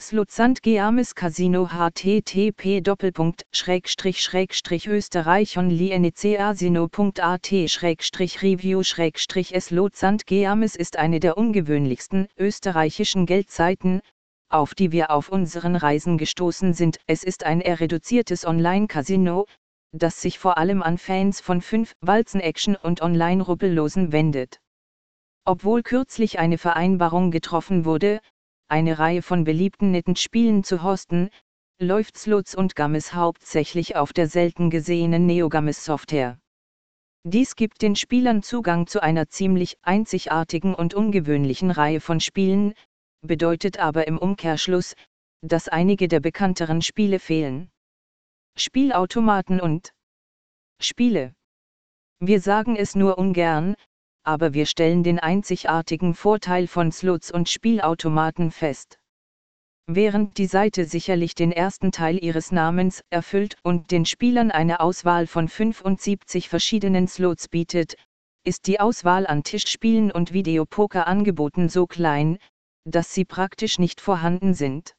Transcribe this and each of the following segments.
Slutzand Geames Casino http österreich onlinecasino.at review es Lotsand Geames ist eine der ungewöhnlichsten österreichischen Geldseiten, auf die wir auf unseren Reisen gestoßen sind. Es ist ein eher reduziertes Online-Casino, das sich vor allem an Fans von 5 Walzen Action und Online-Rubbellosen wendet. Obwohl kürzlich eine Vereinbarung getroffen wurde, eine Reihe von beliebten netten Spielen zu hosten, läuft Sluts und Gammes hauptsächlich auf der selten gesehenen NeoGammes Software. Dies gibt den Spielern Zugang zu einer ziemlich einzigartigen und ungewöhnlichen Reihe von Spielen, bedeutet aber im Umkehrschluss, dass einige der bekannteren Spiele fehlen. Spielautomaten und Spiele. Wir sagen es nur ungern, aber wir stellen den einzigartigen Vorteil von Slots und Spielautomaten fest. Während die Seite sicherlich den ersten Teil ihres Namens erfüllt und den Spielern eine Auswahl von 75 verschiedenen Slots bietet, ist die Auswahl an Tischspielen und Videopoker-Angeboten so klein, dass sie praktisch nicht vorhanden sind.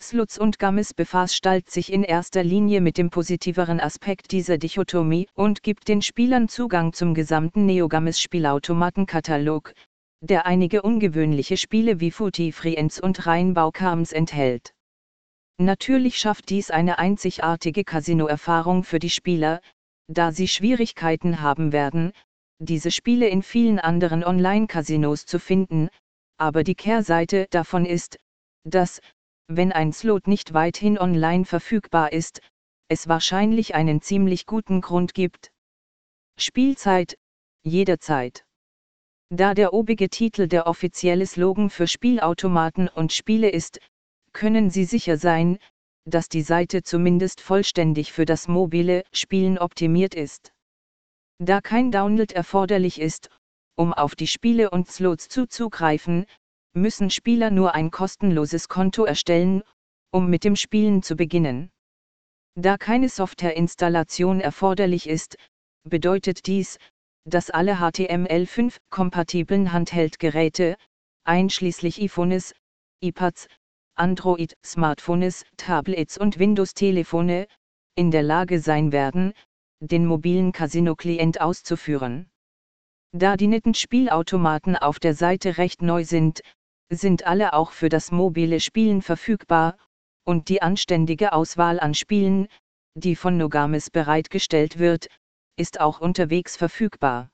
Slutz und Gammes befasst sich in erster Linie mit dem positiveren Aspekt dieser Dichotomie und gibt den Spielern Zugang zum gesamten Neogammes Spielautomatenkatalog, der einige ungewöhnliche Spiele wie Footy Friends und Rheinbau-Kams enthält. Natürlich schafft dies eine einzigartige Casino-Erfahrung für die Spieler, da sie Schwierigkeiten haben werden, diese Spiele in vielen anderen Online-Casinos zu finden, aber die Kehrseite davon ist, dass, wenn ein Slot nicht weithin online verfügbar ist, es wahrscheinlich einen ziemlich guten Grund gibt. Spielzeit, jederzeit. Da der obige Titel der offizielle Slogan für Spielautomaten und Spiele ist, können Sie sicher sein, dass die Seite zumindest vollständig für das mobile Spielen optimiert ist. Da kein Download erforderlich ist, um auf die Spiele und Slots zuzugreifen, müssen Spieler nur ein kostenloses Konto erstellen, um mit dem Spielen zu beginnen. Da keine Softwareinstallation erforderlich ist, bedeutet dies, dass alle HTML5-kompatiblen Handheldgeräte, einschließlich iPhones, iPads, Android, Smartphones, Tablets und Windows-Telefone, in der Lage sein werden, den mobilen Casino-Client auszuführen. Da die netten Spielautomaten auf der Seite recht neu sind, sind alle auch für das mobile Spielen verfügbar, und die anständige Auswahl an Spielen, die von Nogames bereitgestellt wird, ist auch unterwegs verfügbar.